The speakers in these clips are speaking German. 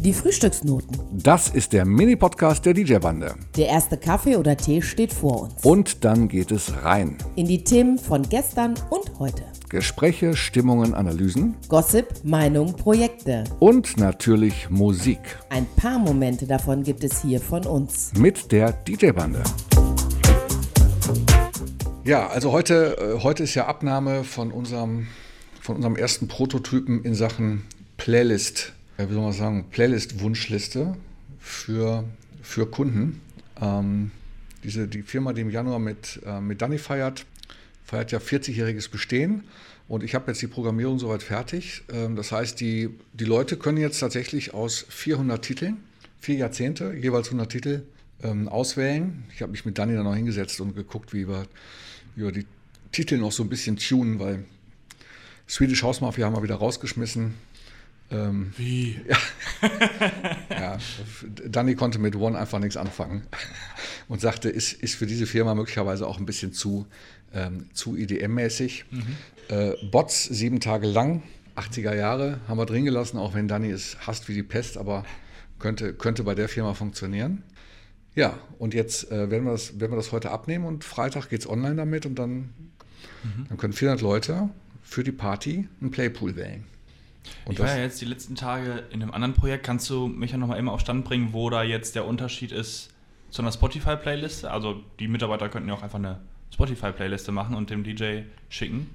Die Frühstücksnoten. Das ist der Mini-Podcast der DJ-Bande. Der erste Kaffee oder Tee steht vor uns. Und dann geht es rein. In die Themen von gestern und heute. Gespräche, Stimmungen, Analysen. Gossip, Meinung, Projekte. Und natürlich Musik. Ein paar Momente davon gibt es hier von uns. Mit der DJ-Bande. Ja, also heute, äh, heute ist ja Abnahme von unserem, von unserem ersten Prototypen in Sachen Playlist wie soll man sagen, Playlist-Wunschliste für, für Kunden. Ähm, diese, die Firma, die im Januar mit, äh, mit Danny feiert, feiert ja 40-jähriges Bestehen. Und ich habe jetzt die Programmierung soweit fertig. Ähm, das heißt, die, die Leute können jetzt tatsächlich aus 400 Titeln, vier Jahrzehnte, jeweils 100 Titel ähm, auswählen. Ich habe mich mit Danny dann noch hingesetzt und geguckt, wie wir, wie wir die Titel noch so ein bisschen tunen, weil Swedish House Mafia haben wir wieder rausgeschmissen. Ähm, Wie? Ja. ja. Danny konnte mit One einfach nichts anfangen und sagte, ist, ist für diese Firma möglicherweise auch ein bisschen zu, ähm, zu IDM-mäßig. Mhm. Äh, Bots sieben Tage lang, 80er Jahre, haben wir drin gelassen, auch wenn Danny es hasst wie die Pest, aber könnte, könnte bei der Firma funktionieren. Ja, und jetzt äh, werden, wir das, werden wir das heute abnehmen und Freitag geht es online damit und dann, mhm. dann können 400 Leute für die Party einen Playpool wählen. Und ich war ja jetzt die letzten Tage in einem anderen Projekt. Kannst du mich ja nochmal immer auf Stand bringen, wo da jetzt der Unterschied ist zu einer Spotify-Playliste? Also die Mitarbeiter könnten ja auch einfach eine Spotify-Playliste machen und dem DJ schicken.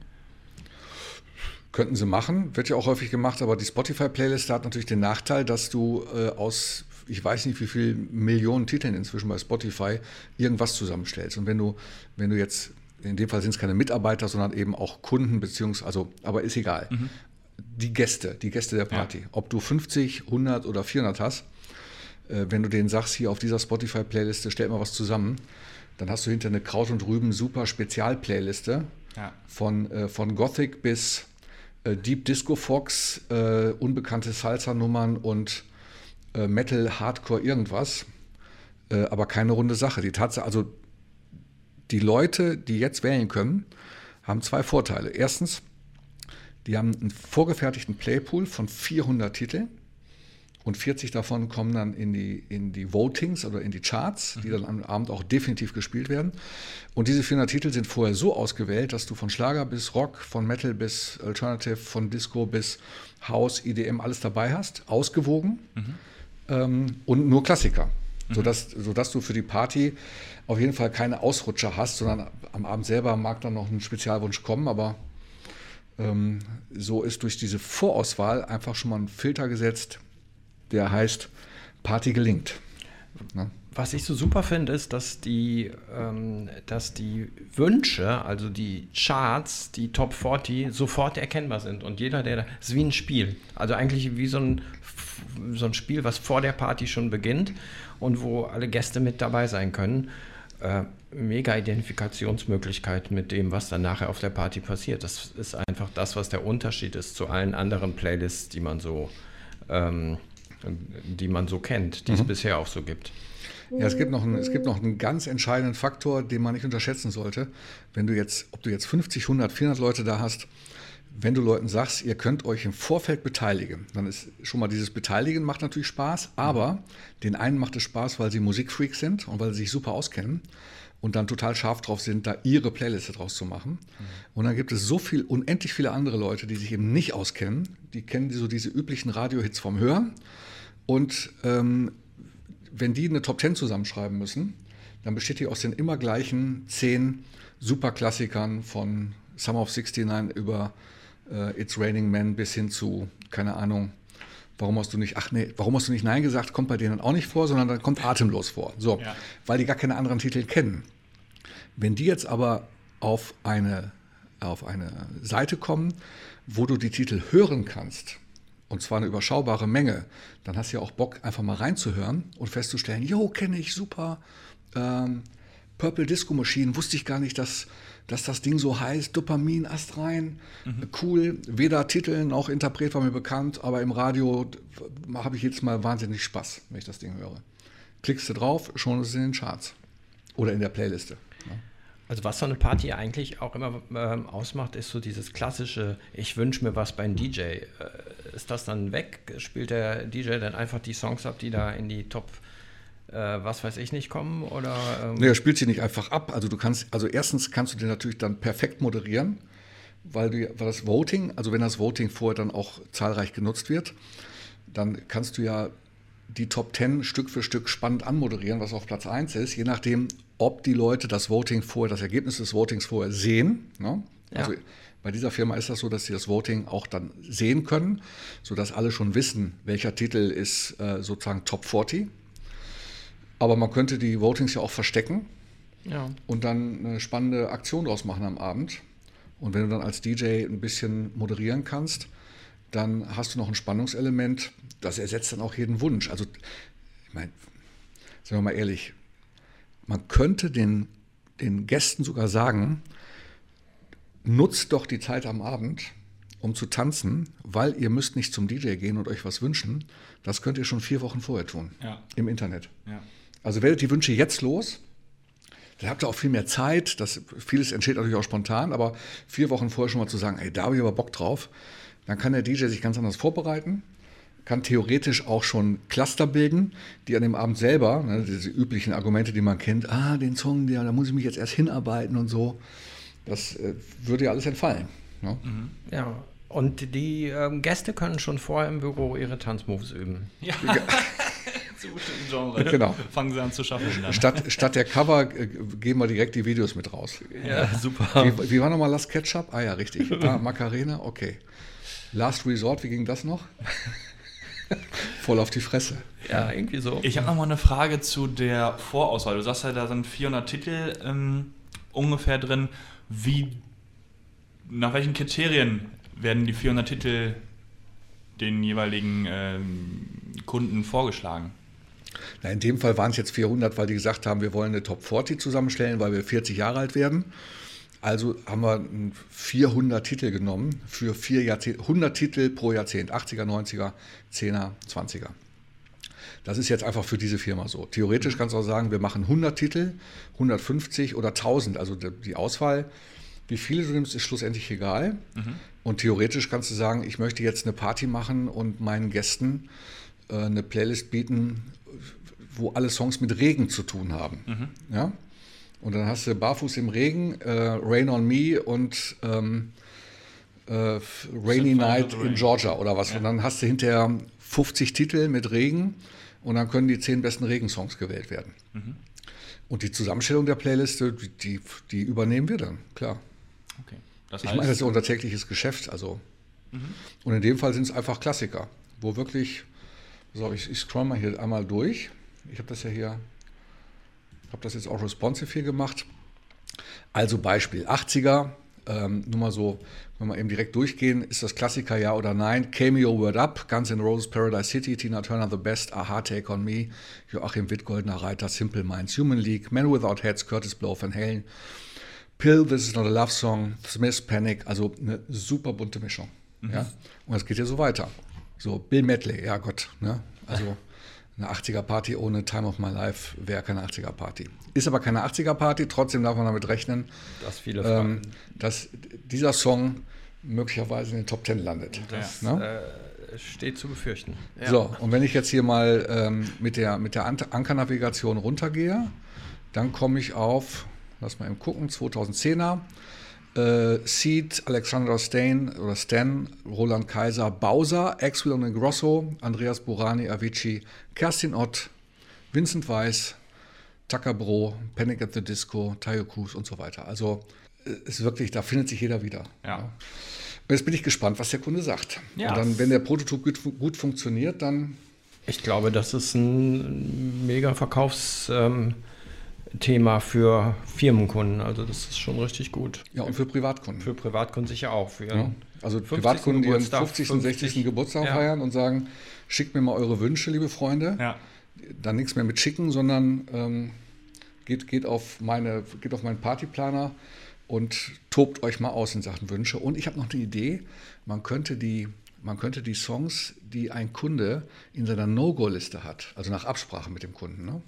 Könnten sie machen, wird ja auch häufig gemacht, aber die Spotify-Playliste hat natürlich den Nachteil, dass du äh, aus, ich weiß nicht wie viel Millionen Titeln inzwischen bei Spotify irgendwas zusammenstellst. Und wenn du, wenn du jetzt, in dem Fall sind es keine Mitarbeiter, sondern eben auch Kunden, beziehungsweise, also, aber ist egal. Mhm die Gäste, die Gäste der Party. Ja. Ob du 50, 100 oder 400 hast, äh, wenn du denen sagst, hier auf dieser Spotify-Playliste, stell mal was zusammen, dann hast du hinter eine Kraut und Rüben super Spezial-Playliste ja. von, äh, von Gothic bis äh, Deep Disco Fox, unbekannte Salsa-Nummern und Metal, Hardcore, irgendwas. Aber keine runde Sache. Die Tatsache, also die Leute, die jetzt wählen können, haben zwei Vorteile. Erstens, die haben einen vorgefertigten Playpool von 400 Titeln und 40 davon kommen dann in die, in die Votings oder in die Charts, die dann am Abend auch definitiv gespielt werden. Und diese 400 Titel sind vorher so ausgewählt, dass du von Schlager bis Rock, von Metal bis Alternative, von Disco bis House, IDM alles dabei hast, ausgewogen mhm. ähm, und nur Klassiker. Mhm. Sodass, sodass du für die Party auf jeden Fall keine Ausrutscher hast, sondern am Abend selber mag dann noch ein Spezialwunsch kommen, aber ähm, so ist durch diese Vorauswahl einfach schon mal ein Filter gesetzt, der heißt Party gelingt. Ne? Was ich so super finde, ist, dass die, ähm, dass die Wünsche, also die Charts, die Top 40 sofort erkennbar sind. Und jeder, der, das ist wie ein Spiel. Also eigentlich wie so ein, so ein Spiel, was vor der Party schon beginnt und wo alle Gäste mit dabei sein können äh, mega Identifikationsmöglichkeit mit dem, was dann nachher auf der Party passiert. Das ist einfach das, was der Unterschied ist zu allen anderen Playlists, die man so, ähm, die man so kennt, die mhm. es bisher auch so gibt. Ja, es gibt, noch einen, es gibt noch einen ganz entscheidenden Faktor, den man nicht unterschätzen sollte. Wenn du jetzt, ob du jetzt 50, 100, 400 Leute da hast, wenn du Leuten sagst, ihr könnt euch im Vorfeld beteiligen, dann ist schon mal dieses Beteiligen macht natürlich Spaß, aber mhm. den einen macht es Spaß, weil sie Musikfreaks sind und weil sie sich super auskennen und dann total scharf drauf sind, da ihre Playliste draus zu machen. Mhm. Und dann gibt es so viel, unendlich viele andere Leute, die sich eben nicht auskennen, die kennen so diese üblichen Radiohits vom Hören und ähm, wenn die eine Top Ten zusammenschreiben müssen, dann besteht die aus den immer gleichen zehn Superklassikern von Summer of 69 über äh, It's Raining Men bis hin zu, keine Ahnung, warum hast du nicht, ach nee, warum hast du nicht Nein gesagt, kommt bei denen auch nicht vor, sondern dann kommt atemlos vor. So, ja. weil die gar keine anderen Titel kennen. Wenn die jetzt aber auf eine, auf eine Seite kommen, wo du die Titel hören kannst, und zwar eine überschaubare Menge, dann hast du ja auch Bock, einfach mal reinzuhören und festzustellen, jo, kenne ich, super. Ähm, Purple Disco Machine, wusste ich gar nicht, dass dass das Ding so heißt, Dopamin, Astrein, mhm. cool, weder Titel noch Interpret war mir bekannt, aber im Radio habe ich jetzt mal wahnsinnig Spaß, wenn ich das Ding höre. Klickst du drauf, schon ist es in den Charts oder in der Playliste. Ja. Also was so eine Party eigentlich auch immer ähm, ausmacht, ist so dieses klassische, ich wünsche mir was beim DJ. Äh, ist das dann weg? Spielt der DJ dann einfach die Songs ab, die da in die Top, was weiß ich nicht, kommen? Oder, ähm er spielt sie nicht einfach ab. Also du kannst, also erstens kannst du den natürlich dann perfekt moderieren, weil, du, weil das Voting, also wenn das Voting vorher dann auch zahlreich genutzt wird, dann kannst du ja die Top 10 Stück für Stück spannend anmoderieren, was auf Platz 1 ist, je nachdem, ob die Leute das Voting vorher, das Ergebnis des Votings vorher sehen. Ne? Ja. Also bei dieser Firma ist das so, dass sie das Voting auch dann sehen können, sodass alle schon wissen, welcher Titel ist äh, sozusagen Top 40. Aber man könnte die Votings ja auch verstecken ja. und dann eine spannende Aktion draus machen am Abend. Und wenn du dann als DJ ein bisschen moderieren kannst, dann hast du noch ein Spannungselement, das ersetzt dann auch jeden Wunsch. Also, ich meine, sagen wir mal ehrlich, man könnte den, den Gästen sogar sagen, nutzt doch die Zeit am Abend, um zu tanzen, weil ihr müsst nicht zum DJ gehen und euch was wünschen. Das könnt ihr schon vier Wochen vorher tun Ja. im Internet. Ja. Also werdet die Wünsche jetzt los. Dann habt ihr auch viel mehr Zeit. Das, vieles entsteht natürlich auch spontan, aber vier Wochen vorher schon mal zu sagen, ey, da habe ich aber Bock drauf. Dann kann der DJ sich ganz anders vorbereiten, kann theoretisch auch schon Cluster bilden, die an dem Abend selber, ne, diese üblichen Argumente, die man kennt, ah, den Song, der, da muss ich mich jetzt erst hinarbeiten und so, das äh, würde ja alles entfallen. Ne? ja. Und die ähm, Gäste können schon vorher im Büro ihre Tanzmoves üben. Ja. Genres. Genau. Fangen sie an zu schaffen. Dann. Statt, statt der Cover äh, geben wir direkt die Videos mit raus. Ja, super. Wie, wie war nochmal Last Ketchup? Ah ja, richtig. Ah, Macarena, okay. Last Resort, wie ging das noch? Voll auf die Fresse. Ja, irgendwie so. Ich habe noch mal eine Frage zu der Vorauswahl. Du sagst ja, da sind 400 Titel ähm, ungefähr drin. Wie, nach welchen Kriterien werden die 400 Titel den jeweiligen ähm, Kunden vorgeschlagen? Na, in dem Fall waren es jetzt 400, weil die gesagt haben, wir wollen eine Top 40 zusammenstellen, weil wir 40 Jahre alt werden. Also haben wir ein 400 Titel genommen für vier Jahrzehnte, 100 Titel pro Jahrzehnt, 80er, 90er, 10er, 20er. Das ist jetzt einfach für diese Firma so. Theoretisch kannst du auch sagen, wir machen 100 Titel, 150 oder 1000. Also die- Auswahl, wie viele du nimmst, ist schlussendlich egal. Und theoretisch kannst du sagen, ich möchte jetzt eine Party machen und meinen Gästen eine Playlist bieten, wo alle Songs mit Regen zu tun haben. Ja? Und dann hast du Barfuß im Regen, äh, Rain on Me und ähm, äh, Rainy Night in. Georgia oder was. Und dann hast du hinterher 50 Titel mit Regen und dann können die 10 besten Regensongs gewählt werden. Und die Zusammenstellung der Playliste, die, die, übernehmen wir dann, klar. Okay. Das Ich heißt, meine, das ist ja unser tägliches Geschäft. Also. Und in dem Fall sind es einfach Klassiker, wo wirklich, so, ich, ich scroll mal hier einmal durch. Ich habe das ja hier, habe das jetzt auch responsive hier gemacht. Also Beispiel 80er, ähm, nur mal so, wenn wir eben direkt durchgehen, ist das Klassiker ja oder nein? Cameo Word Up, Guns N' Roses Paradise City, Tina Turner The Best, Aha Take On Me, Joachim Witt, Goldener Reiter, Simple Minds, Human League, Men Without Heads, Curtis Blow, Van Halen, Pill, This Is Not a Love Song, Smiths Panic, also eine super bunte Mischung. Ja? Und es geht ja so weiter. So, Bill Medley, ja Gott, ne? also eine 80er-Party ohne Time of My Life wäre keine 80er-Party. Ist aber keine 80er-Party, trotzdem darf man damit rechnen, dass viele ähm, dass dieser Song möglicherweise in den Top 10 landet. Das ne? äh, steht zu befürchten. Ja. So, und wenn ich jetzt hier mal ähm, mit der, mit der Ankernavigation runtergehe, dann komme ich auf, lass mal eben gucken, 2010er. Äh, Seed, Alexander Stain oder Stan, Roland Kaiser, Bowser, Axwell und Grosso, Andreas Burani, Avicii, Kerstin Ott, Vincent Weiss, Tucker Bro, Panic at the Disco, Tayo Cruz und so weiter. Also äh, ist wirklich, da findet sich jeder wieder. Ja. Und jetzt bin ich gespannt, was der Kunde sagt. Ja. Und dann, wenn der Prototyp gut, gut funktioniert, dann Ich glaube, das ist ein mega Verkaufsthema ähm, Thema für Firmenkunden. Also das ist schon richtig gut. Ja, und für Privatkunden. Für Privatkunden sicher auch. Für ja. Also 50. Privatkunden, die ihren Geburtstag, 50. und 60. 50. Geburtstag Ja. feiern und sagen, schickt mir mal eure Wünsche, liebe Freunde. ja. Dann nichts mehr mit schicken, sondern ähm, geht, geht, auf meine, geht auf meinen Partyplaner und tobt euch mal aus in Sachen Wünsche. Und ich habe noch eine Idee, man könnte die man könnte die Songs, die ein Kunde in seiner No-Go-Liste hat, also nach Absprache mit dem Kunden, ne?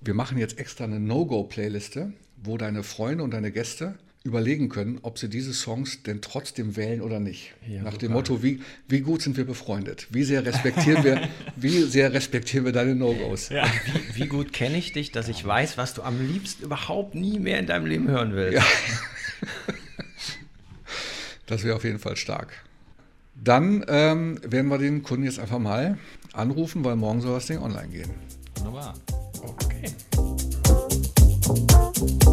Wir machen jetzt extra eine No-Go-Playliste, wo deine Freunde und deine Gäste überlegen können, ob sie diese Songs denn trotzdem wählen oder nicht. Ja, Nach super. dem Motto, wie, wie gut sind wir befreundet? Wie sehr respektieren wir, wie sehr respektieren wir deine No-Gos? Ja. Wie, wie gut kenne ich dich, dass ich weiß, was du am liebsten überhaupt nie mehr in deinem Leben hören willst? Ja. Das wäre auf jeden Fall stark. Dann ähm, werden wir den Kunden jetzt einfach mal anrufen, weil morgen soll das Ding online gehen. Wunderbar. Música